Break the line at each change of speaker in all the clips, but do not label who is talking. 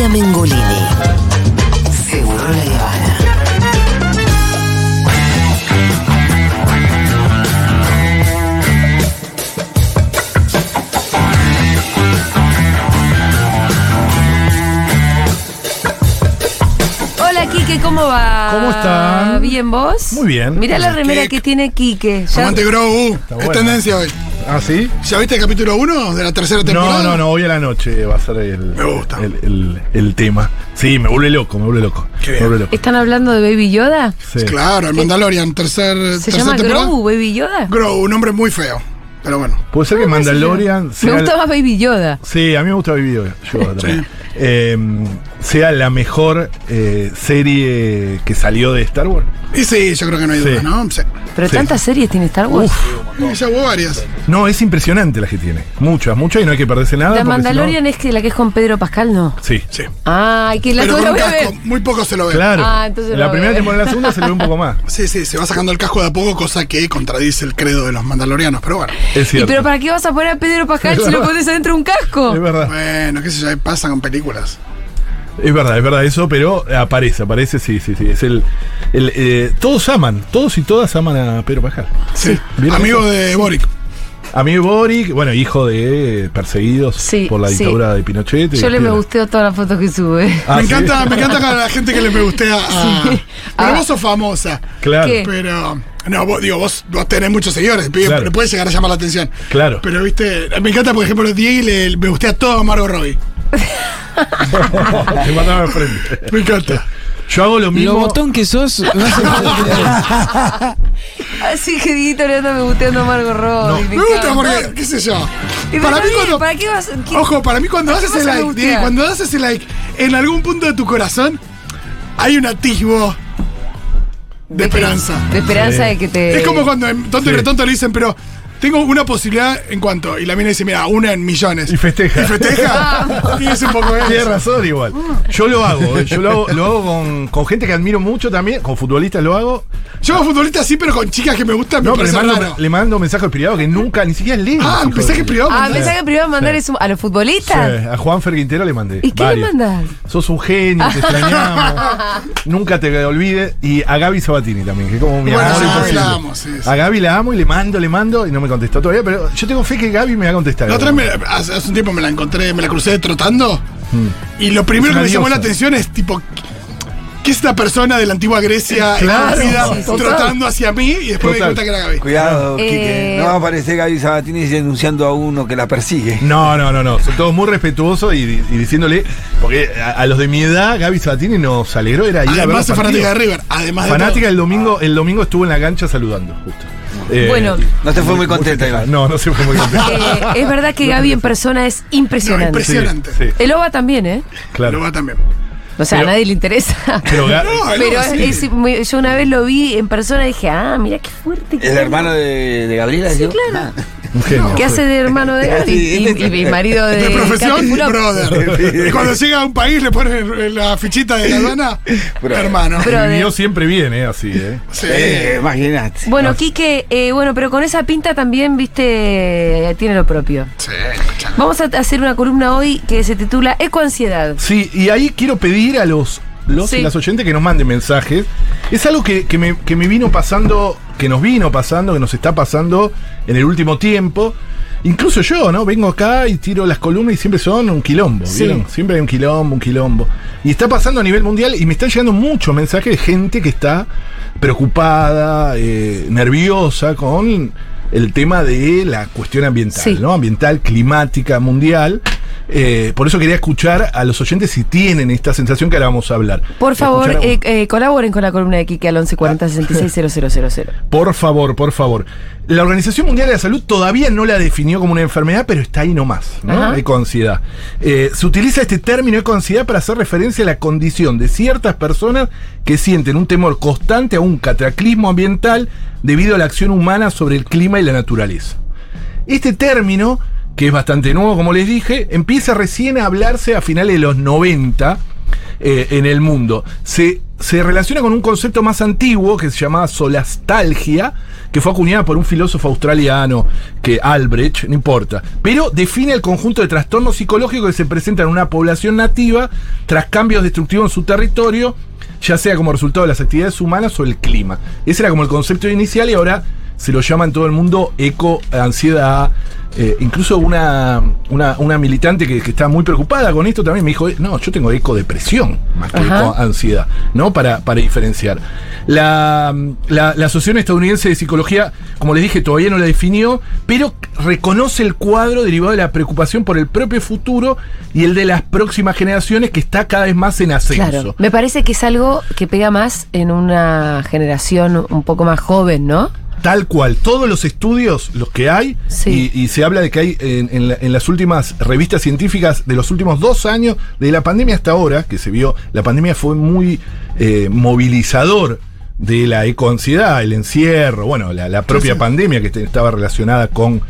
María Mengolini. Seguro la Habana.
Hola Quique, ¿cómo va?
¿Cómo están?
¿Bien vos?
Muy bien.
Mirá la remera que tiene Quique. Ya-
Aguante Grogu. Es tendencia hoy.
¿Ah, sí?
¿Ya viste el capítulo 1 de la tercera temporada?
No, no, no, hoy a la noche va a ser el,
Me gusta.
el, el- el tema. Sí, me vuelve loco, me vuelve loco.
Qué
Me
bien.
vuelve loco.
¿Están hablando de Baby Yoda?
Sí.
Claro, el Mandalorian, tercer,
¿Se
tercera
llama
temporada.
Grogu, Baby Yoda?
Grogu, un nombre muy feo. Pero bueno.
Puede ser que Mandalorian
Me
sea.
gusta más Baby Yoda.
Sí, a mí me gusta Baby Yoda también. Eh, sea la mejor eh, serie que salió de Star Wars.
Y sí, yo creo que no hay
Sí.
duda, ¿no? Sí.
Pero
Sí.
tantas series tiene Star Wars.
Y ya hubo varias.
No, es impresionante la que tiene. Muchas, muchas y no hay que perderse nada.
la Mandalorian es que la que es con Pedro Pascal, ¿no?
Sí.
Sí.
Ay, que la
Pero con un
la
casco,
ver.
muy poco se lo ve.
Claro.
Ah, entonces
la
lo
primera
veo.
temporada y la segunda se le ve un poco más.
Sí, sí, se va sacando el casco de a poco, cosa que contradice el credo de los mandalorianos. Pero bueno,
Es
¿Y
cierto.
pero para qué vas a poner a Pedro Pascal si lo pones adentro de un casco?
Es verdad.
bueno, qué sé yo, pasa con películas.
Es verdad, es verdad eso, pero aparece, aparece, sí, sí, sí. Es el, el, eh, todos aman, todos y todas aman a Pedro Pascal.
Sí.
¿Vieron
Amigo de Boric.
Amigo Boric, bueno, hijo de perseguidos
Sí,
por la
sí.
dictadura de Pinochet.
Yo le me gusteo todas las fotos que sube.
Ah,
me
¿sí?
encanta, me encanta a la gente que le me gustea a.
Sí.
Pero
Ah.
vos sos famosa.
Claro,
¿Qué?
Pero. No, vos, digo, vos, vos tenés muchos seguidores, pibe,
Claro.
pero puede llegar a llamar la atención.
claro.
Pero viste, me encanta, por ejemplo, Diego le, me gustea todo a Margot Robbie.
Te mandaba al frente.
Me encanta.
Yo hago lo mismo.
Lo botón que sos, sé
Así que Dieguito le anda me gusteando a Margot Robbie.
Me gusta
encanta.
porque, qué sé yo.
Y
Para mí
bien,
cuando.
¿Para qué vas? qué-
Ojo, para mí cuando
¿Para
haces el like? Diego, cuando haces el like, en algún punto de tu corazón hay un atisbo de esperanza.
De esperanza
Sí.
de que te.
Es como cuando en tonto y
Sí.
retonto le dicen, pero tengo una posibilidad en cuanto. Y la mina dice, mira, una en millones.
Y festeja.
¿Y festeja? y es un poco eso.
Tienes razón igual. Yo lo hago, eh, yo lo hago, lo hago con, con gente que admiro mucho también, con futbolistas lo hago.
Yo como futbolista sí, pero con chicas que me gustan,
No,
me
pero le mando, le mando mensajes privados que nunca, ni siquiera leen.
Ah,
hijo
mensaje
de-
privado.
Ah,
mandá.
mensaje privado mandar
Sí.
a los futbolistas.
Sí, a Juan Ferguintero le mandé.
¿Y qué le mandas?
Sos un genio, te extrañamos. Nunca te olvides. Y a Gaby Sabatini también, que es como mi
Bueno,
amor
la amo, sí, sí.
A Gaby la amo y le mando, le mando y no me contestó todavía, pero yo tengo fe que Gaby me va a contestar.
La otra vez me- hace, hace un tiempo me la encontré, me la crucé trotando. Y lo primero
Es
que me llamó la atención es tipo. ¿Qué es esta persona de la antigua Grecia
Claro,
sí, sí,
trotando hacia mí? Y después me di cuenta que era Gaby.
Cuidado,
Eh,
Quique. No va a aparecer Gaby Sabatini denunciando a uno que la persigue.
No, no, no, no. Son todos muy respetuosos y, y diciéndole, porque a, a los de mi edad, Gaby Sabatini nos alegró, era ir a ver
Además
los
es fanática de. River. Además de
Fanática
todo.
el domingo, el domingo estuvo en la cancha saludando, justo. Eh,
Bueno.
No te fue muy contenta. Iván.
No, no se fue muy contenta.
Eh, es verdad que Gaby en persona es
No,
impresionante.
impresionante.
Sí, sí,
El OVA también, ¿eh?
claro.
Lo va también.
O sea,
Pero-
a nadie le interesa.
Pero
No,
Pero
sí.
es- es yo una vez lo vi en persona y dije, ah, mira qué fuerte. que
¿El
es.
hermano de, de Gabriela?
Sí,
yo?
claro.
Ah.
Un genio.
¿Qué hace de hermano de Y, y- y marido de.
De profesión, brother. Y cuando llega a un país le ponen la fichita de la aduana, hermano.
Brother.
Vivió siempre bien, ¿eh? Así, ¿eh?
Sí.
Eh, imagínate.
Bueno, Quique, eh, bueno, pero con esa pinta también, viste, tiene lo propio.
Sí, escuchame.
Vamos a hacer una columna hoy que se titula Ecoansiedad.
Sí, y ahí quiero pedir a los, los
Sí.
y las oyentes que nos manden mensajes. Es algo que, que me, que me vino pasando, que nos vino pasando, que nos está pasando en el último tiempo. Incluso yo, ¿no? Vengo acá y tiro las columnas y siempre son un quilombo,
Sí.
¿vieron? Siempre hay un quilombo, un quilombo. Y está pasando a nivel mundial y me están llegando muchos mensajes de gente que está preocupada, eh, nerviosa con el tema de la cuestión ambiental,
Sí.
¿no? Ambiental, climática, mundial. Eh, por eso quería escuchar a los oyentes si tienen esta sensación que ahora vamos a hablar.
Por favor, eh, eh, colaboren con la columna de Quique al 1140 66
Por favor, por favor. La Organización Mundial de la Salud todavía no la definió como una enfermedad, pero está ahí nomás, ¿no?
Ajá.
Ecoansiedad. Eh, se utiliza este término ecoansiedad para hacer referencia a la condición de ciertas personas que sienten un temor constante a un cataclismo ambiental debido a la acción humana sobre el clima y la naturaleza. Este término, que es bastante nuevo, como les dije, empieza recién a hablarse a finales de los 90 eh, en el mundo. Se, se relaciona con un concepto más antiguo que se llamaba solastalgia, que fue acuñada por un filósofo australiano, que Albrecht, no importa, pero define el conjunto de trastornos psicológicos que se presentan en una población nativa tras cambios destructivos en su territorio, ya sea como resultado de las actividades humanas o el clima. Ese era como el concepto inicial y ahora se lo llama en todo el mundo eco, ansiedad. Eh, incluso una, una, una militante que, que está muy preocupada con esto también me dijo, no, yo tengo eco depresión más que eco ansiedad, ¿no? Para, para diferenciar. La, la, la Asociación Estadounidense de Psicología, como les dije, todavía no la definió, pero reconoce el cuadro derivado de la preocupación por el propio futuro y el de las próximas generaciones que está cada vez más en ascenso.
Claro. Me parece que es algo que pega más en una generación un poco más joven, ¿no?
Tal cual, todos los estudios, los que hay,
Sí.
y, y se habla de que hay en, en la- en las últimas revistas científicas de los últimos dos años, de la pandemia hasta ahora, que se vio, la pandemia fue muy eh, movilizador de la ecoansiedad, el encierro, bueno, la, la propia pandemia que estaba relacionada con,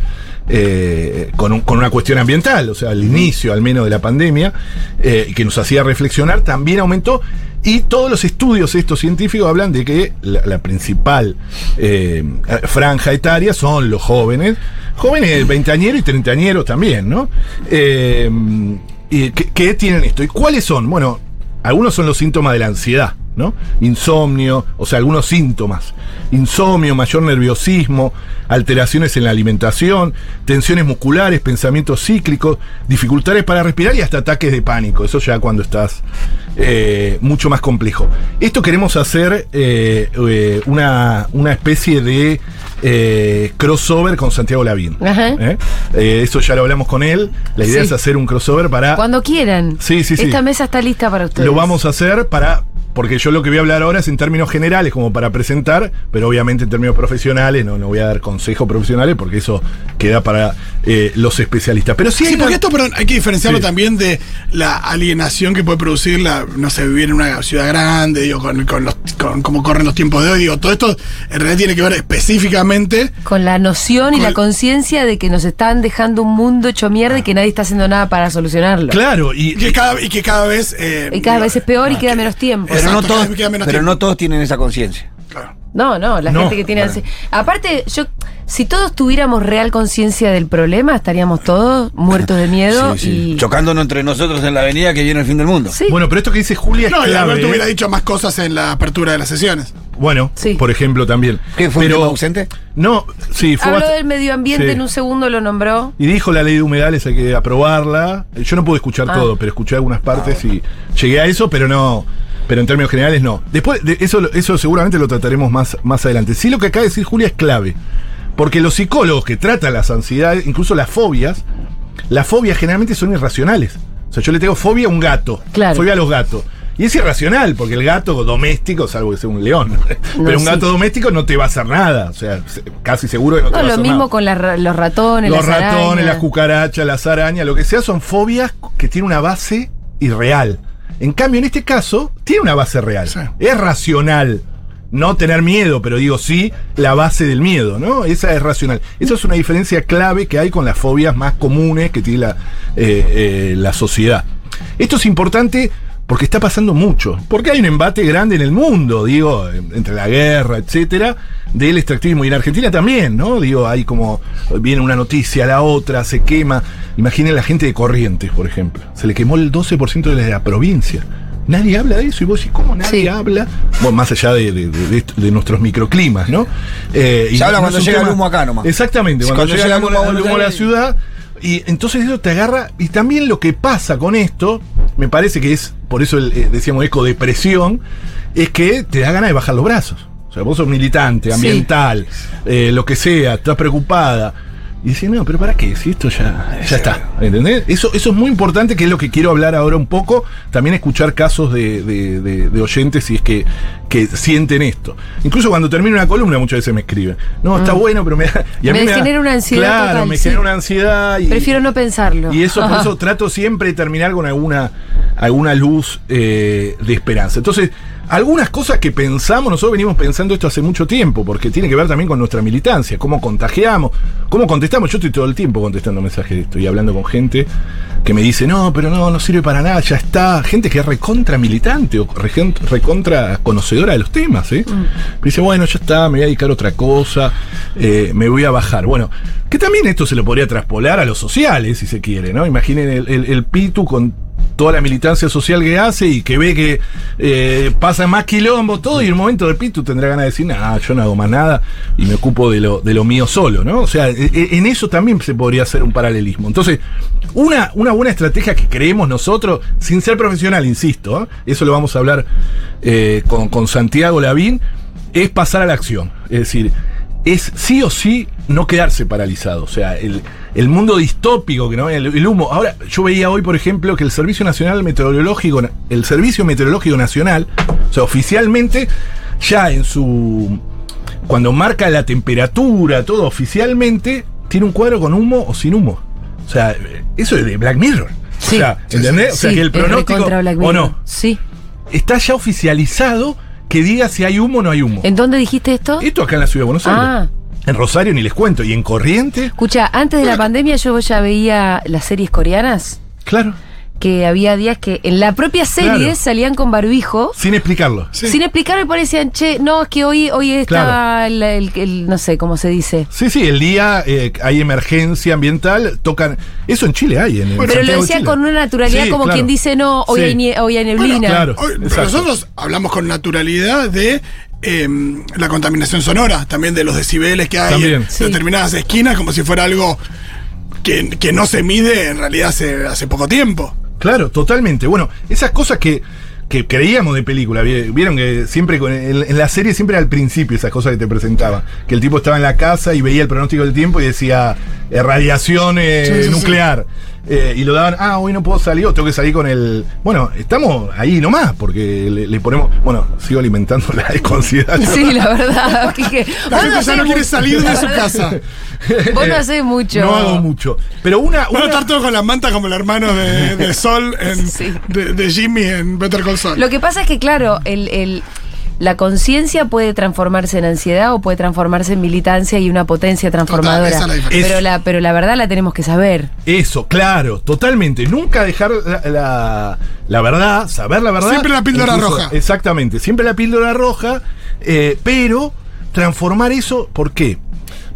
eh, con, un- con una cuestión ambiental, o sea, al inicio al menos de la pandemia, eh, que nos hacía reflexionar, también aumentó. Y todos los estudios estos científicos hablan de que la, la principal eh, franja etaria son los jóvenes, jóvenes veinteañeros y treintañeros también, ¿no? Y que, que tienen esto. ¿Y cuáles son? Bueno, algunos son los síntomas de la ansiedad, ¿no? Insomnio, o sea, algunos síntomas. Insomnio, mayor nerviosismo, alteraciones en la alimentación, tensiones musculares, pensamientos cíclicos, dificultades para respirar y hasta ataques de pánico. Eso ya cuando estás eh, mucho más complejo. Esto queremos hacer eh, eh, una, una especie de crossover con Santiago Lavín. Eso ya lo hablamos con él. La idea
Sí.
es hacer un crossover para...
Cuando quieran.
Sí, sí, sí.
Esta mesa está lista para ustedes.
Lo vamos a hacer para. Porque yo lo que voy a hablar ahora es en términos generales, como para presentar, pero obviamente en términos profesionales, no, no voy a dar consejos profesionales porque eso queda para eh, los especialistas. Pero sí,
porque
una-
esto, perdón, hay que diferenciarlo
Sí.
también de la alienación que puede producir la, no sé, vivir en una ciudad grande, digo, con, con, los, con cómo corren los tiempos de hoy, digo, todo esto en realidad tiene que ver específicamente
Con la noción y
Con-
la conciencia de que nos están dejando un mundo hecho mierda y que nadie está haciendo nada para solucionarlo.
Claro, y,
y que cada, y que cada vez... eh,
Y cada vez es peor y queda menos tiempo.
Pero,
Exacto,
no, todos, pero
tiempo.
no todos tienen esa conciencia.
claro.
No, no, la
No,
gente que tiene Aparte, yo, si todos tuviéramos real conciencia del problema, estaríamos todos muertos de miedo
Sí, sí.
y.
Chocándonos entre nosotros en la avenida que viene el fin del mundo.
Sí.
bueno, pero esto que dice Julia es
No, y
clave. ¿eh?
hubiera dicho más cosas en la apertura de las sesiones.
Bueno,
Sí.
por ejemplo, también.
¿Qué fue
pero,
un tema ausente?
No, sí, fue
Habló del medio ambiente
Sí.
en un segundo, lo nombró.
Y dijo la ley de humedales, hay que aprobarla. Yo no pude escuchar
Ah.
todo, pero escuché algunas partes y llegué a eso, pero no. Pero en términos generales no. Después, de eso, eso seguramente lo trataremos más, más adelante. Sí, lo que acaba de decir Julia es clave. Porque los psicólogos que tratan las ansiedades, incluso las fobias, las fobias generalmente son irracionales. O sea, yo le tengo fobia a un gato.
Claro.
Fobia a los gatos. Y es irracional, porque el gato doméstico, salvo que sea un león, pero un
sí.
gato doméstico no te va a hacer nada. O sea, se- casi seguro que no te
No,
va a
lo mismo con ra- los ratones,
Los
las
ratones,
arañas.
las cucarachas, las arañas, lo que sea, son fobias que tienen una base irreal. En cambio, en este caso, tiene una base real.
Sí.
Es racional. No tener miedo, pero digo sí, la base del miedo, ¿no? Esa es racional. Esa es una diferencia clave que hay con las fobias más comunes que tiene la, eh, eh, la sociedad. Esto es importante porque está pasando mucho. Porque hay un embate grande en el mundo, digo, entre la guerra, etcétera, del extractivismo. Y en Argentina también, ¿no? Digo, hay como. Viene una noticia, la otra, se quema. Imaginen la gente de Corrientes, por ejemplo. Se le quemó el 12% de la provincia. Nadie habla de eso y vos decís, ¿cómo nadie
Sí.
habla? Bueno, más allá de, de- de- de- de nuestros microclimas, ¿no? Eh, y
Se habla
no
cuando llega el humo acá nomás.
Exactamente, cuando,
Cuando
llega,
llega
el humo,
el humo a
el humo a la ciudad. Y entonces eso te agarra. Y también lo que pasa con esto, me parece que es, por eso el, eh, decíamos ecodepresión, es que te da ganas de bajar los brazos. O sea, vos sos militante,
Sí.
ambiental, eh, lo que sea, estás preocupada. Y decís, no, pero ¿para qué? Si esto ya, ya está. ¿Entendés? Eso, eso es muy importante, que es lo que quiero hablar ahora un poco. También escuchar casos de, de- de- de oyentes si es que, que sienten esto. Incluso cuando termino una columna muchas veces me escriben. No, está bueno, pero me da. y a
Mm. Me
mí
genera una ansiedad
Claro,
total,
me
sí.
genera una ansiedad. Y,
Prefiero no pensarlo.
y eso, por eso trato siempre de terminar con alguna, alguna luz eh, de esperanza. Entonces, algunas cosas que pensamos, nosotros venimos pensando esto hace mucho tiempo, porque tiene que ver también con nuestra militancia, cómo contagiamos, cómo contestamos. Yo estoy todo el tiempo contestando mensajes de esto y hablando con gente que me dice, no, pero no, no sirve para nada, ya está. Gente que es recontra militante o recontra conocedora de los temas, ¿eh? Me dice, bueno, ya está, me voy a dedicar a otra cosa, eh, me voy a bajar. Bueno, que también esto se lo podría traspolar a los sociales, si se quiere, ¿no? Imaginen el, el- el Pitu con toda la militancia social que hace y que ve que eh, pasa más quilombo, todo, y en un momento del Pitu tendrá ganas de decir, nah, yo no hago más nada y me ocupo de lo, de lo mío solo, ¿no? O sea, e- e- en eso también se podría hacer un paralelismo. Entonces, una, una buena estrategia que creemos nosotros, sin ser profesional, insisto, ¿eh? eso lo vamos a hablar eh, con, con Santiago Lavín, es pasar a la acción. Es decir, es sí o sí no quedarse paralizado. O sea, el, el mundo distópico, que no el, el humo. Ahora, yo veía hoy, por ejemplo, que el Servicio Nacional Meteorológico, el Servicio Meteorológico Nacional, o sea, oficialmente, ya en su. Cuando marca la temperatura, todo oficialmente, tiene un cuadro con humo o sin humo. O sea, eso es de Black Mirror.
Sí.
O sea, ¿entendés? o sea, que el pronóstico. ¿O no?
Sí.
Está ya oficializado que diga si hay humo o no hay humo.
¿En dónde dijiste esto?
Esto acá en la ciudad de Buenos Aires.
Ah.
En Rosario ni les cuento. Y en Corriente,
Escucha, antes de la pandemia yo ya veía las series coreanas,
claro.
que había días que en la propia serie
Claro.
salían con barbijo.
Sin explicarlo.
Sí.
Sin explicar me parecían, che, no, es que hoy, hoy estaba el, el- el- no sé cómo se dice.
Sí, sí, el día eh, hay emergencia ambiental, tocan. Eso en Chile hay. En, en
Pero lo
Santiago de
decía
Chile.
con una naturalidad
Sí,
como
claro.
quien dice, no, hoy,
Sí.
hay, nie- hoy hay neblina.
claro.
Hoy- pero
exacto.
nosotros hablamos con naturalidad de eh, la contaminación sonora, también de los decibeles que hay
También.
en
Sí.
determinadas esquinas, como si fuera algo que, que no se mide en realidad hace, hace poco tiempo.
Claro, totalmente. Bueno, esas cosas que, que creíamos de película, vi- vieron que siempre en, la serie siempre al principio esas cosas que te presentaba, que el tipo estaba en la casa y veía el pronóstico del tiempo y decía eh, radiación eh,
Sí, sí, sí.
nuclear. Eh, y lo daban, ah, hoy no puedo salir, o tengo que salir con el. Bueno, estamos ahí nomás, porque le, le ponemos. Bueno, sigo alimentando la desconsideración.
Sí, la verdad. que-
La gente ya no quiere
mucho.
salir de su casa.
Vos no hacés mucho.
No hago mucho. Pero una. Una-
estar todos con la manta como el hermano de, de Sol, en-
Sí.
de, de Jimmy en Better Call Saul.
Lo que pasa es que, claro, el, el- la conciencia puede transformarse en ansiedad o puede transformarse en militancia y una potencia transformadora.
esa es la diferencia.
pero, la, pero la verdad la tenemos que saber.
Eso, claro, totalmente. Nunca dejar la, la- la verdad, saber la verdad.
Siempre la píldora roja.
Exactamente, siempre la píldora roja, eh, pero transformar eso, ¿por qué?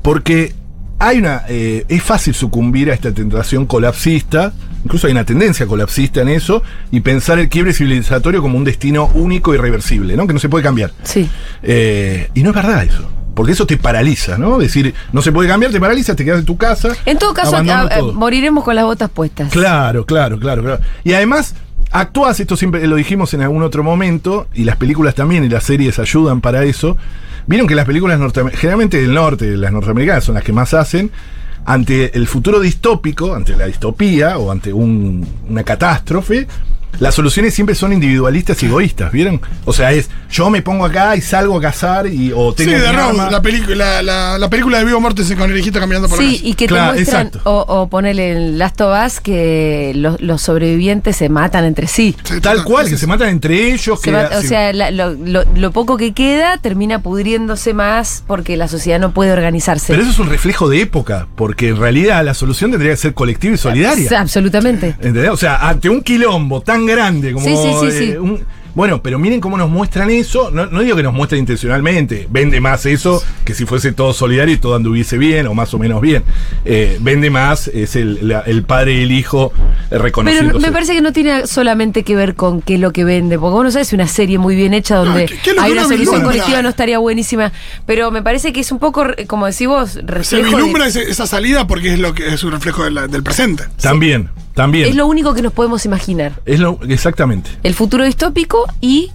Porque hay una. eh, es fácil sucumbir a esta tentación colapsista, incluso hay una tendencia colapsista en eso, y pensar el quiebre civilizatorio como un destino único y irreversible, ¿no? Que no se puede cambiar.
Sí.
Eh, y no es verdad eso. Porque eso te paraliza, ¿no? Decir, no se puede cambiar, te paraliza, te quedas en tu casa.
En todo caso, a-
todo.
moriremos con las botas puestas.
Claro, claro, claro, claro. Y además, actúas, esto siempre lo dijimos en algún otro momento, y las películas también y las series ayudan para eso. Vieron que las películas norteamericanas, generalmente del norte, las norteamericanas son las que más hacen, ante el futuro distópico, ante la distopía o ante un- una catástrofe, las soluciones siempre son individualistas y egoístas, ¿vieron? O sea, es yo me pongo acá y salgo a cazar y o
Sí,
tengo
de
mi
Road,
arma.
la, película, la, la, la película de Vivo Mortensen con el hijito caminando por la
Sí, y que
Claro,
te muestran,
exacto.
o, o ponele en Last of Us, que los, los sobrevivientes se matan entre sí.
Sí,
Tal cual,
sí,
que
sí.
se matan entre ellos.
Se
que
va- o
sí.
sea, la- lo, lo- lo poco que queda termina pudriéndose más porque la sociedad no puede organizarse.
Pero eso es un reflejo de época, porque en realidad la solución tendría que ser colectiva y solidaria.
Sí, Absolutamente.
¿Entendés? O sea, ante un quilombo tan grande como.
Sí, sí, sí,
eh, un- bueno, pero miren cómo nos muestran eso. No, no digo que nos muestren intencionalmente. Vende más eso que si fuese todo solidario y todo anduviese bien o más o menos bien. Eh, vende más, es el, la- el padre y el hijo eh,
Pero me parece que no tiene solamente que ver con qué es lo que vende, porque vos no sabes si una serie muy bien hecha donde
No, ¿qué-
hay una solución colectiva no estaría buenísima, pero me parece que es un poco, como decís vos,
Se
reflejo de-
vislumbra esa salida porque es lo que es un reflejo de la- del presente.
También, también.
es lo único que nos podemos imaginar.
Es lo- exactamente.
El futuro distópico y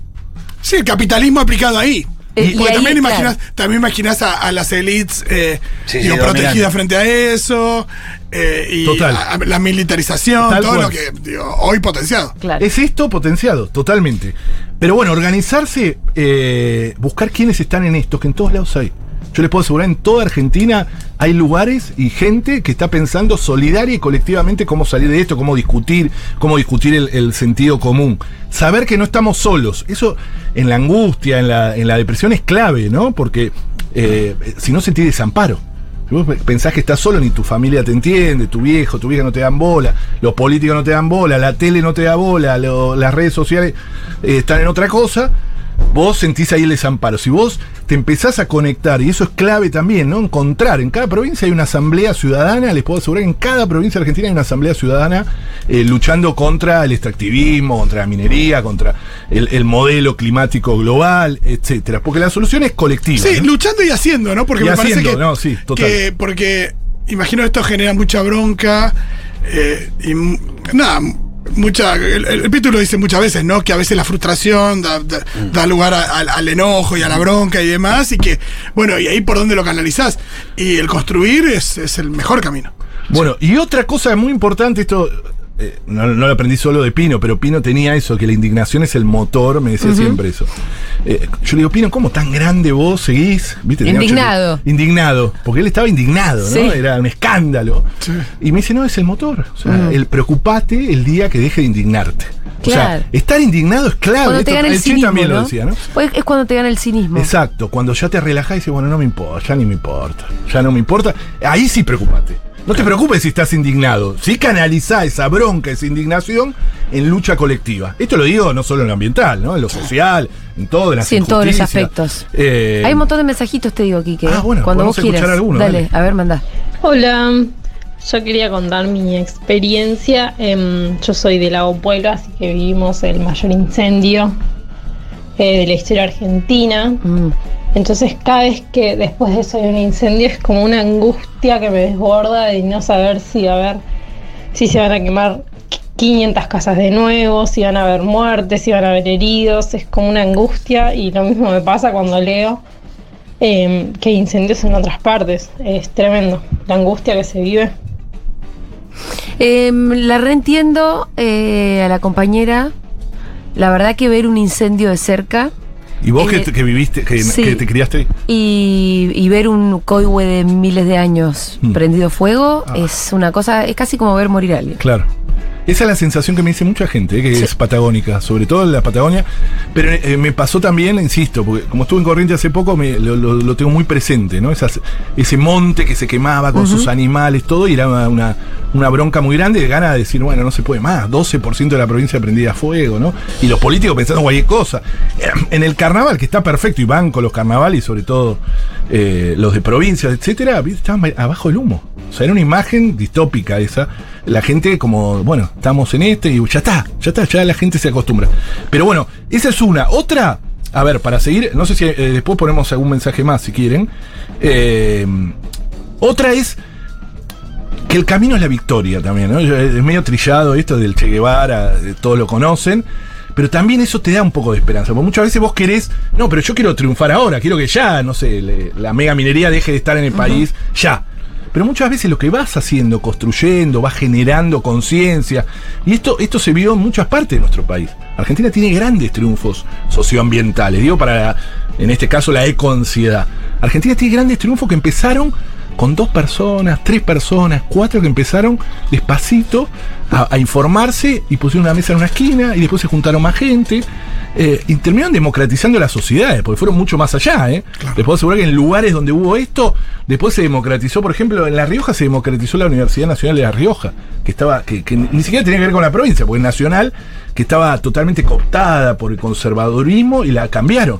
Sí, el capitalismo aplicado ahí.
Eh, y
Porque
ahí,
también
claro.
imaginas, también imaginas a, a las elites eh,
Sí,
digo,
sí,
protegidas frente a eso. eh, y
Total.
a- a la militarización,
Tal
todo
cual.
lo que digo, hoy potenciado.
claro.
Es esto potenciado, totalmente. Pero bueno, organizarse, eh, buscar quiénes están en esto, que en todos lados hay. Yo les puedo asegurar, en toda Argentina hay lugares y gente que está pensando solidaria y colectivamente cómo salir de esto, cómo discutir, cómo discutir el, sentido común. Saber que no estamos solos, eso en la angustia, en la, en la depresión es clave, ¿no? Porque eh, si no sentís desamparo. Si vos pensás que estás solo, ni tu familia te entiende, tu viejo, tu vieja no te dan bola, los políticos no te dan bola, la tele no te da bola, las redes sociales eh, están en otra cosa, vos sentís ahí el desamparo. Si vos te empezás a conectar, y eso es clave también, ¿no? Encontrar, en cada provincia hay una asamblea ciudadana, les puedo asegurar que en cada provincia de Argentina hay una asamblea ciudadana eh, luchando contra el extractivismo, contra la minería, contra el, el modelo climático global, etcétera. Porque la solución es colectiva.
Sí,
¿no?
luchando y haciendo, ¿no? Porque
Y
me parece que,
no, sí, total.
que- porque imagino esto genera mucha bronca eh, y nada, mucha el, el Pitu lo dice muchas veces, ¿no? Que a veces la frustración da, da-
Mm.
da lugar a- al- al enojo y a la bronca y demás y que bueno, y ahí por dónde lo canalizás y el construir es, es el mejor camino.
Bueno, y otra cosa muy importante, esto eh, no, no lo aprendí solo de Pino, pero Pino tenía eso, que la indignación es el motor, me decía siempre eso. Eh, yo le digo, Pino, ¿cómo tan grande vos seguís? ¿Viste?
Indignado.
ocho- indignado, porque él estaba indignado, ¿no?
Sí.
Era un escándalo.
Sí.
Y me dice, no, es el motor. O sea, el preocupate el día que deje de indignarte. O sea, estar indignado es clave.
Cuando te
Esto-
gana el
Che
cinismo,
también
¿no?
lo decía, ¿no?
Pues es cuando te gana el cinismo.
Exacto, cuando ya te relajás y dices, bueno, no me importa, ya ni me importa, ya no me importa, ahí sí preocupate. No te preocupes si estás indignado, sí canalizá esa bronca, esa indignación en lucha colectiva. Esto lo digo no solo en lo ambiental, ¿no? En lo social, en todo, en las
Sí, en todos los aspectos.
Eh,
Hay un montón de mensajitos, te digo, Kike.
Ah, bueno,
cuando
podemos
vos quieras.
escuchar alguno,
dale,
dale.
a ver, manda.
Hola, yo quería contar mi experiencia. Em, yo soy de Lago Pueblo, así que vivimos el mayor incendio eh, de la historia argentina.
Mm.
Entonces cada vez que después de eso hay un incendio es como una angustia que me desborda de no saber si a haber, si se van a quemar 500 casas de nuevo, si van a haber muertes, si van a haber heridos. Es como una angustia y lo mismo me pasa cuando leo em, que hay incendios en otras partes. Es tremendo la angustia que se vive.
Em, la reentiendo eh, a la compañera. La verdad que ver un incendio de cerca
¿Y vos
eh,
que, que viviste, que,
sí.
que te criaste?
y, y ver un coihue de miles de años
Mm.
prendido fuego
Ah.
es una cosa, es casi como ver morir a alguien.
Claro. Esa es la sensación que me dice mucha gente, que
Sí.
es patagónica, sobre todo en la Patagonia. Pero eh, me pasó también, insisto, porque como estuve en Corriente hace poco, me, lo, lo- lo tengo muy presente, ¿no? Esas- ese monte que se quemaba con sus animales, todo, y era una, una, bronca muy grande de ganas de decir, bueno, no se puede más, 12% de la provincia prendida a fuego, ¿no? Y los políticos pensando cualquier cosa. En el carnaval, que está perfecto, y banco los carnavales, y sobre todo eh, los de provincias, etcétera, estaban abajo del humo. O sea, era una imagen distópica esa. La gente como, bueno, estamos en este y ya está, ya está, ya la gente se acostumbra. Pero bueno, esa es una. Otra, a ver, para seguir, no sé si eh, después ponemos algún mensaje más si quieren. Eh, otra es que el camino es la victoria también, ¿no? Es medio trillado esto del Che Guevara, eh, todos lo conocen. Pero también eso te da un poco de esperanza. Porque muchas veces vos querés, no, pero yo quiero triunfar ahora, quiero que ya, no sé, le- la mega minería deje de estar en el país, ya. Pero muchas veces lo que vas haciendo, construyendo, vas generando conciencia. Y esto, esto se vio en muchas partes de nuestro país. Argentina tiene grandes triunfos socioambientales, digo para, en este caso, la ecoansiedad. Argentina tiene grandes triunfos que empezaron con dos personas, tres personas, cuatro que empezaron despacito a, a informarse y pusieron una mesa en una esquina y después se juntaron más gente eh, y terminaron democratizando las sociedades, porque fueron mucho más allá. ¿eh? Les puedo asegurar que en lugares donde hubo esto, después se democratizó, por ejemplo, en La Rioja se democratizó la Universidad Nacional de La Rioja, que estaba que, que ni siquiera tenía que ver con la provincia, porque nacional, que estaba totalmente cooptada por el conservadurismo y la cambiaron.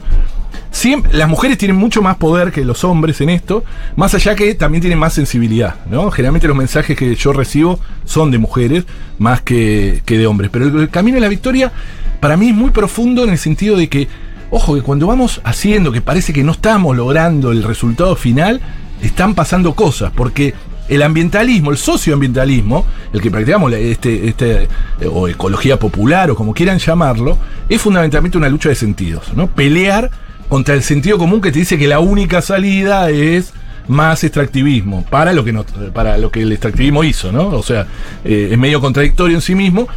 Siempre, las mujeres tienen mucho más poder que los hombres en esto, más allá que también tienen más sensibilidad, ¿no? Generalmente los mensajes que yo recibo son de mujeres más que, que de hombres. Pero el, camino de la victoria para mí es muy profundo en el sentido de que, ojo, que cuando vamos haciendo que parece que no estamos logrando el resultado final, están pasando cosas, porque el ambientalismo, el socioambientalismo, el que practicamos, este, este, eh, o ecología popular, o como quieran llamarlo, es fundamentalmente una lucha de sentidos, ¿no? Pelear contra el sentido común que te dice que la única salida es más extractivismo, para lo que para lo que el extractivismo hizo, ¿no? O sea, eh, es medio contradictorio en sí mismo,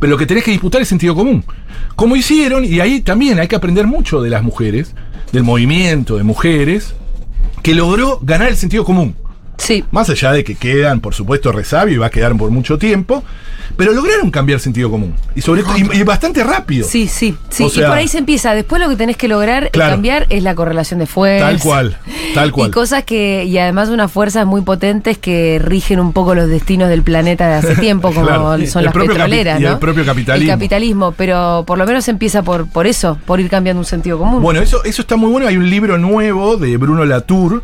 pero lo que tenés que disputar es sentido común. Como hicieron, y ahí también hay que aprender mucho de las mujeres, del movimiento de mujeres, que logró ganar el sentido común.
Sí.
Más allá de que quedan, por supuesto, resabio y va a quedar por mucho tiempo, pero lograron cambiar sentido común. Y sobre todo, y, y bastante rápido.
Sí, sí, sí.
O sea-
y por ahí se empieza. Después lo que tenés que lograr
Claro.
cambiar es la correlación de fuerzas.
Tal cual, tal cual.
Y cosas que, y además unas fuerzas muy potentes que rigen un poco los destinos del planeta de hace tiempo, como
Claro.
son las petroleras,
el propio capitalismo.
El capitalismo, pero por lo menos empieza por, por eso, por ir cambiando un sentido común.
Bueno, eso, eso está muy bueno. Hay un libro nuevo de Bruno Latour,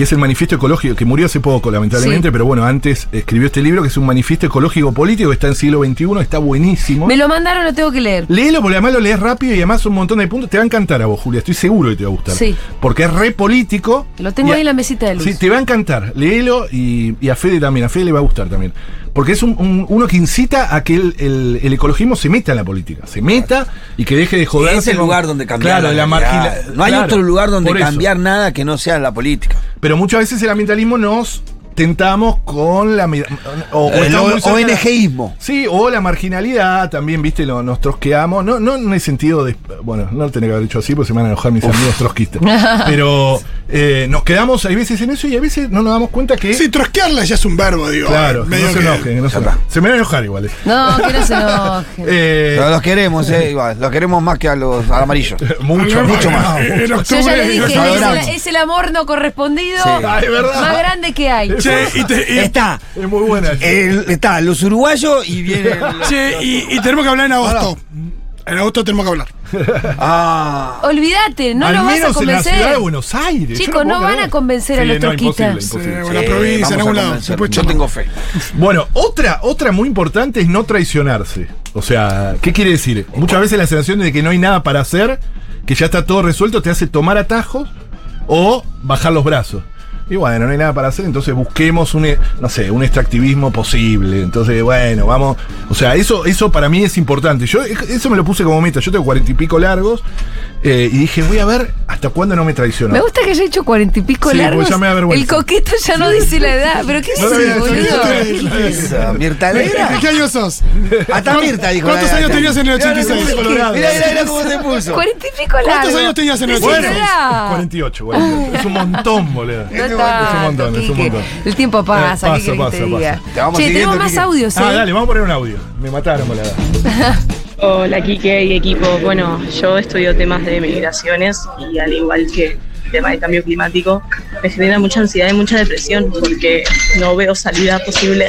que es el manifiesto ecológico, que murió hace poco, lamentablemente,
Sí.
pero bueno, antes escribió este libro, que es un manifiesto ecológico político, que está en siglo XXI, está buenísimo.
Me lo mandaron, lo tengo que leer.
Léelo porque además lo lees rápido y además un montón de puntos. Te va a encantar a vos, Julia. Estoy seguro que te va a gustar.
Sí.
Porque es re político.
Lo tengo ahí en la mesita de luz.
Sí, te va a encantar. Léelo y, y a Fede también. A Fede le va a gustar también. Porque es un, un- uno que incita a que el, el- el ecologismo se meta en la política. Se meta y que deje de joderse.
es el
con-
lugar donde cambiar.
Claro, la margina-
No hay
claro,
otro lugar donde cambiar nada que no sea la política.
Pero muchas veces el ambientalismo nos tentamos con la. O, o
El ONGismo.
Sí, o la marginalidad, también, viste, lo- nos trosqueamos. No, no en el sentido de. Bueno, no lo tenía que haber hecho así porque se me van a enojar mis amigos trotskistas. Pero eh, nos quedamos, hay veces en eso y a veces no nos damos cuenta que.
Sí, trosquearla ya es un verbo, digo.
claro, que
medio
no se
que-
enojen, que no se enojen. Se me van a enojar igual. eh.
No, que no se enojen.
Eh,
Pero los queremos, eh, igual. Los queremos más que a los al amarillo.
mucho, mucho más.
En
Yo ya le dije, es, el, es el amor no correspondido
Sí.
Ah,
más grande que hay.
Che, y, te- y-
Está,
Es muy buena.
el- está los uruguayos y viene. el-
che, y- y tenemos que hablar en agosto. En agosto tenemos que hablar.
Ah.
Olvídate, no
Al
lo vas a
menos en la ciudad de
convencer.
Buenos Aires.
Chicos, no van
creer.
a convencer a los
no, imposible.
Sí,
Sí,
provincia, en algún lado.
convencer.
Después
Yo tengo fe.
Bueno, otra, otra muy importante es no traicionarse. O sea, ¿qué quiere decir? Muchas veces la sensación de que no hay nada para hacer, que ya está todo resuelto, te hace tomar atajos o bajar los brazos. Y bueno, no hay nada para hacer, entonces busquemos un, no sé, un extractivismo posible. Entonces, bueno, vamos. O sea, eso, eso para mí es importante. Yo eso me lo puse como meta. Yo tengo cuarenta y pico largos eh, y dije, voy a ver hasta cuándo no me traiciona.
Me gusta que haya hecho cuarenta y pico
Sí, porque
largos.
ya me da vergüenza.
El coqueto ya no dice la edad. ¿Pero qué es
No
eso, boludo?
Mirta
¿De
Legrand.
qué año sos?
Hasta Mirta dijo.
¿Cuántos años tenías en el
Mirá,
86?
Mirá, mirá, mirá cómo se puso.
Cuarenta y pico largos.
¿Cuántos años tenías en el
Decí
Bueno,
la edad.
48, 48. Es un montón, boludo. Es un
tanto,
montón, es un
Quique.
montón.
El tiempo pasa,
Eh,
¿qué querés
pasa,
que te
pasa,
diga?
pasa.
Te vamos
Che,
siguiendo,
tenemos más
Quique.
audios, ¿eh?
Ah, dale, vamos a poner un audio. Me mataron, boludo.
Hola Kike y equipo. Bueno, yo estudio temas de migraciones y al igual que el tema de cambio climático, me genera mucha ansiedad y mucha depresión porque no veo salida posible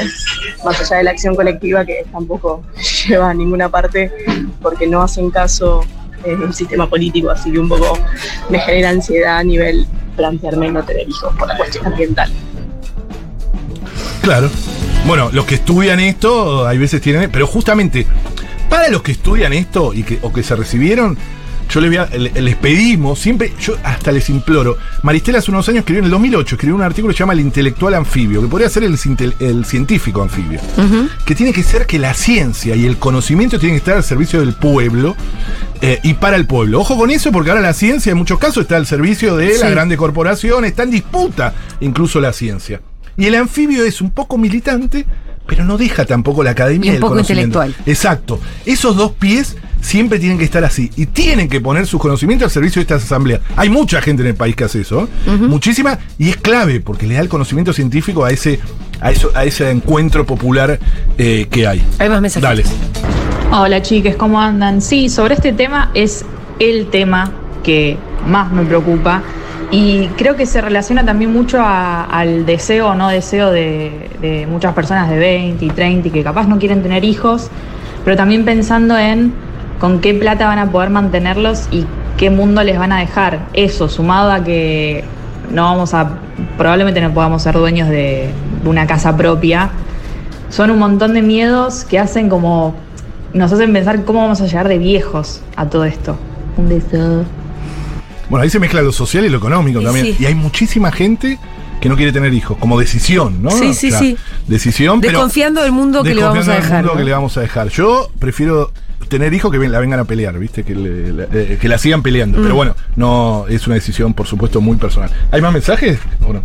más allá de la acción colectiva que tampoco lleva a ninguna parte porque no hacen caso eh, el sistema político, así que un poco me genera ansiedad a nivel plantearme no tener hijos por la cuestión ambiental.
Claro. Bueno, los que estudian esto, hay veces tienen. Pero justamente, para los que estudian esto y que, o que se recibieron, yo les, voy a- le- les pedimos, siempre, yo hasta les imploro. Maristela hace unos años escribió en el 2008, escribió un artículo que se llama El intelectual anfibio, que podría ser el, científico anfibio. Que tiene que ser que la ciencia y el conocimiento tienen que estar al servicio del pueblo eh, y para el pueblo. Ojo con eso, porque ahora la ciencia en muchos casos está al servicio de
Sí.
las grandes corporaciones, está en disputa incluso la ciencia. Y el anfibio es un poco militante, pero no deja tampoco la academia
Y un
el
poco
conocimiento.
intelectual.
Exacto. Esos dos pies siempre tienen que estar así. Y tienen que poner sus conocimientos al servicio de estas asambleas. Hay mucha gente en el país que hace eso. ¿eh? Muchísima. Y es clave, porque le da el conocimiento científico a ese, a eso, a ese encuentro popular eh, que hay.
Hay más mensajes.
Dale.
Hola chiques, ¿cómo andan? Sí, sobre este tema es el tema que más me preocupa y creo que se relaciona también mucho a- al deseo o no deseo de, de muchas personas de 20 y 30 y que capaz no quieren tener hijos, pero también pensando en con qué plata van a poder mantenerlos y qué mundo les van a dejar. Eso, sumado a que no vamos a, probablemente no podamos ser dueños de, de una casa propia, son un montón de miedos que hacen como nos hacen pensar cómo vamos a llegar de viejos a todo esto. Un beso.
Bueno, ahí se mezcla lo social y lo económico
Y
también.
sí.
Y hay muchísima gente que no quiere tener hijos, como decisión, ¿no?
Sí, sí, sí.
Decisión, pero.
Desconfiando del mundo que le vamos a
desconfiando del
dejar.
mundo
¿no?
que le vamos a dejar. Yo prefiero tener hijos que ven- la vengan a pelear, ¿viste? Que, le- la, eh, que la sigan peleando.
Mm.
Pero bueno, no es una decisión, por supuesto, muy personal. ¿Hay más mensajes o no?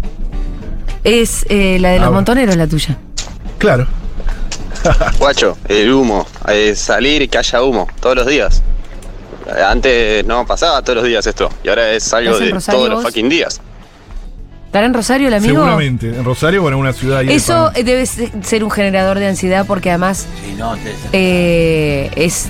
Es eh, la de los
bueno.
montoneros, la tuya.
Claro.
Guacho, el humo, eh, salir y que haya humo todos los días. Antes no pasaba todos los días esto y ahora es algo
¿Estás en
de todos los fucking días.
¿Estará en Rosario el amigo?
Seguramente. En Rosario o en una ciudad ahí.
Eso
de
debe se- ser un generador de ansiedad porque además
Sí, no, te-
eh, es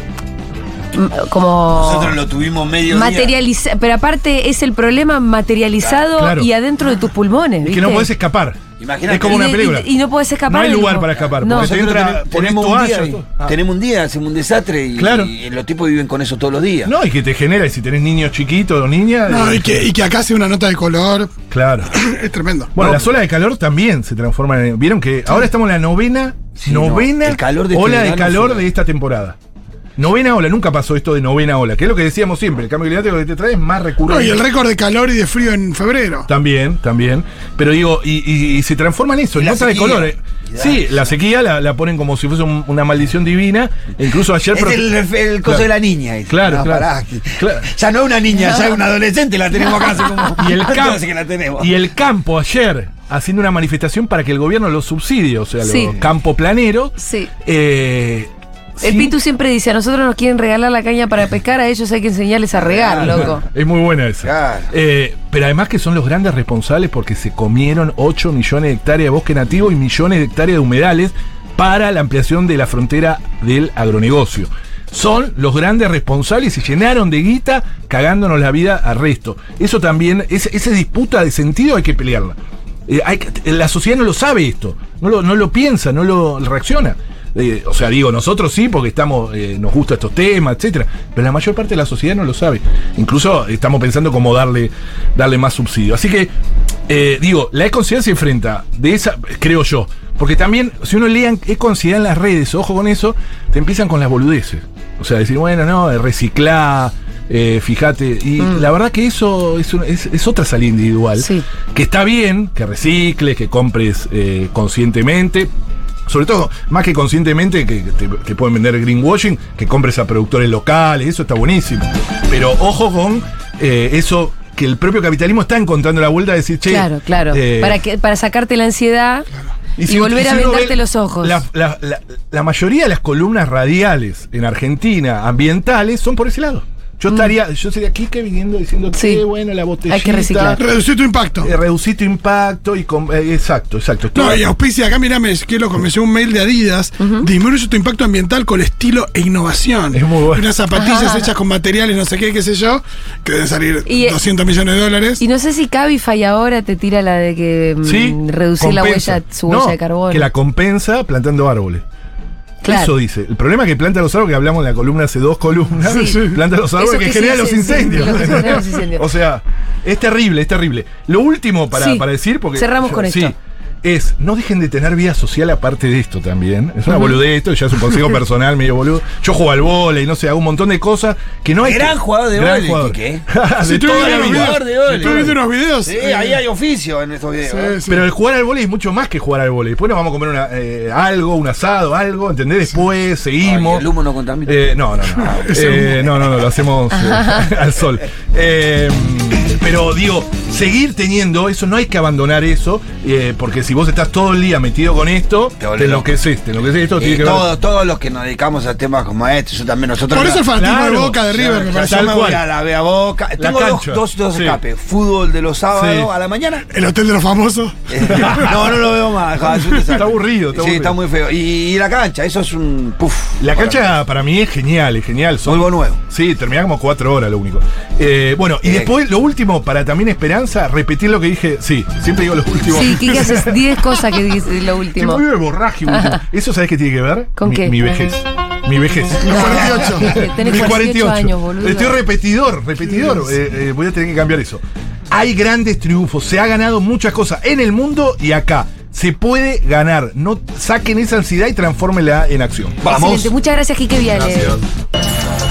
como
Nosotros lo tuvimos medio
materializado, pero aparte es el problema materializado
Claro.
y adentro de tus pulmones.
Es
¿viste?
que no podés escapar.
Imagínate.
Es como una película.
Y, y no podés escapar.
No hay lugar para escapar,
No.
porque te entra,
tenemos, un día.
Ah.
tenemos un día, hacemos un desastre y,
Claro.
y los tipos viven con eso todos los días.
No, y que te genera, y si tenés niños chiquitos o niñas.
No,
eh,
y que, y que acá sea una nota de color.
Claro.
Es tremendo.
Bueno, las olas de calor también se transforman en. Vieron que ahora estamos en la novena,
Sí,
novena
no, el calor de este
ola de calor
fue-
de esta temporada. Novena ola, nunca pasó esto de novena ola, que es lo que decíamos siempre. El cambio climático que te trae es más
No,
recurrente.
y el récord de calor y de frío en febrero.
También, también. Pero digo, y, y- y se transforma en eso, en nota de
sequía.
color.
Y
Sí, la sequía la, la ponen como si fuese un- una maldición divina. E incluso ayer.
Es el, el coso
Claro.
de la niña. ese.
Claro,
No,
claro.
pará, que-
Claro.
Ya no es una niña, ya es una adolescente, la tenemos acá hace como.
Y el,
¿cuánto
campo,
hace que la tenemos?
y el campo ayer haciendo una manifestación para que el gobierno los subsidie, o sea,
Sí.
los campo planeros.
Sí.
Eh,
El
sí.
Pitu siempre dice, a nosotros nos quieren regalar la caña para pescar, a ellos hay que enseñarles a regar,
Claro.
loco.
Es muy buena esa.
Claro.
Eh, pero además que son los grandes responsables porque se comieron 8 millones de hectáreas de bosque nativo y millones de hectáreas de humedales para la ampliación de la frontera del agronegocio. Son los grandes responsables y se llenaron de guita cagándonos la vida al resto. Eso también, es- esa disputa de sentido hay que pelearla. Eh, hay que- la sociedad no lo sabe esto, no lo, no lo piensa, no lo reacciona. Eh, o sea, digo, nosotros sí, porque estamos, eh, nos gustan estos temas, etcétera. Pero la mayor parte de la sociedad no lo sabe. Incluso estamos pensando cómo darle, darle más subsidio. Así que, eh, digo, la econciudad se enfrenta de esa, creo yo. Porque también, si uno lee econciudad en las redes, ojo con eso, te empiezan con las boludeces. O sea, decir, bueno, no, reciclar, eh, fíjate. Y la verdad que eso es, un- es- es otra salida individual.
Sí.
Que está bien, que recicles, que compres eh, conscientemente. Sobre todo, más que conscientemente, que te, te pueden vender greenwashing, que compres a productores locales, eso está buenísimo. Pero ojo con eh, eso que el propio capitalismo está encontrando la vuelta de decir, che.
Claro, claro.
eh,
para, que, para sacarte la ansiedad y,
si-
volver
si
a venderte
ve
los ojos.
La, la- la- la mayoría de las columnas radiales en Argentina, ambientales, son por ese lado. Yo estaría, yo sería Kike viniendo diciendo
Mm. Sí.
que bueno, la botellita.
Hay que reciclar.
Reducir tu impacto.
eh, reducir tu impacto y con- eh, exacto, exacto.
No, y auspicia, acá mirá, me, qué loco, me llegó un mail de Adidas. Disminuye tu impacto ambiental con estilo e innovación.
Es muy bueno.
Unas zapatillas hechas con materiales, no sé qué, qué sé yo, que deben salir
Y, eh,
200 millones de dólares.
Y no sé si Cabify ahora te tira la de que mm,
Sí,
reducir la huella, su
No,
huella de carbono.
Que la compensa plantando árboles.
Claro.
Eso dice. El problema es que planta los árboles, que hablamos en la columna hace dos columnas,
Sí.
planta los árboles que,
genera los incendios.
o sea, es terrible, es terrible. Lo último para,
Sí.
para decir, porque.
Cerramos con
sí,
esto.
Es, no dejen de tener vida social aparte de esto también. Es una boludez esto, ya es un consejo personal medio boludo. Yo juego al vóley, no sé, hago un montón de cosas que no hay.
Gran
que-
jugador de
gran
vóley,
jugador.
Quique.
de
estoy
toda la
viendo unos
vida.
Jugador de
videos.
vóley.
Estoy viendo unos videos.
Sí,
eh,
ahí hay oficio en estos videos. ¿eh?
sí.
Pero el jugar al vóley es mucho más que jugar al vóley. Después nos vamos a comer una, eh, algo, un asado, algo, ¿entendés? Después seguimos.
Ay, el humo no contamina.
Eh, no, no, no. Eh, no, no, no, lo hacemos eh, al sol. Eh, pero digo, seguir teniendo eso, no hay que abandonar eso, eh, porque si vos estás todo el día metido con esto,
Te
te, enloqueces, te enloqueces. Esto tiene que ver-
todos, todos los que nos dedicamos a temas como este, yo también nosotros.
Por eso el fanatismo de. Boca, de River, me
Yo
parece.
Tal
me voy a la Bea Boca.
La
Tengo dos,
cancha.
dos, dos
Sí.
escapes. Fútbol de los sábados
Sí.
a la mañana.
El hotel de los famosos.
Eh, no, no lo veo más.
Está aburrido, está
sí,
aburrido.
está muy feo. Y, y la cancha, eso es un.
La cancha para mí es genial, es genial. Son,
Polvo nuevo.
Sí, termina como cuatro horas lo único. Eh, bueno, y después lo último, para también esperanza, repetir lo que dije. Sí, siempre digo lo último.
Sí, Kike haces 10 cosas que dices lo último.
muy borraje. ¿Eso sabes qué tiene que ver?
¿Con
mi,
qué?
Mi vejez. Mi vejez.
Los 48.
Tenés
Mis
48 años, boludo.
Estoy repetidor, repetidor. Eh, eh, voy a tener que cambiar eso. Hay grandes triunfos, se ha ganado muchas cosas en el mundo y acá. Se puede ganar. No saquen esa ansiedad y transfórmela en acción.
Vamos.
Excelente. Muchas gracias, Kike Viale.
Gracias.